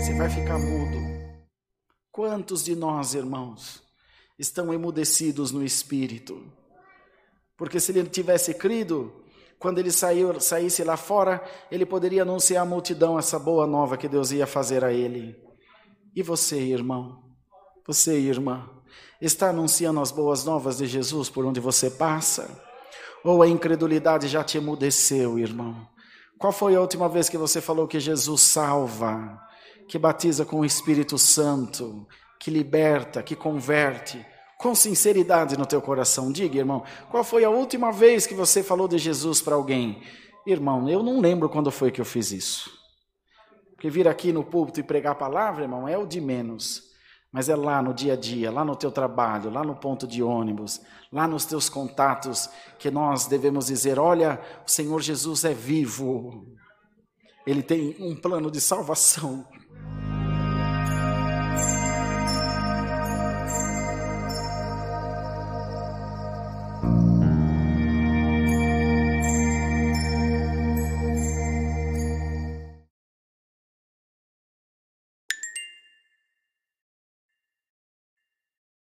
Você vai ficar mudo. Quantos de nós, irmãos, estão emudecidos no espírito? Porque se ele tivesse crido, quando ele saiu, saísse lá fora, ele poderia anunciar à multidão essa boa nova que Deus ia fazer a ele. E você, irmão? Você, irmã, está anunciando as boas novas de Jesus por onde você passa? Ou a incredulidade já te emudeceu, irmão? Qual foi a última vez que você falou que Jesus salva, que batiza com o Espírito Santo, que liberta, que converte? Com sinceridade no teu coração, diga, irmão, qual foi a última vez que você falou de Jesus para alguém? Irmão, eu não lembro quando foi que eu fiz isso. Porque vir aqui no púlpito e pregar a palavra, irmão, é o de menos mas é lá no dia a dia, lá no teu trabalho, lá no ponto de ônibus, lá nos teus contatos, que nós devemos dizer: olha, o Senhor Jesus é vivo, Ele tem um plano de salvação.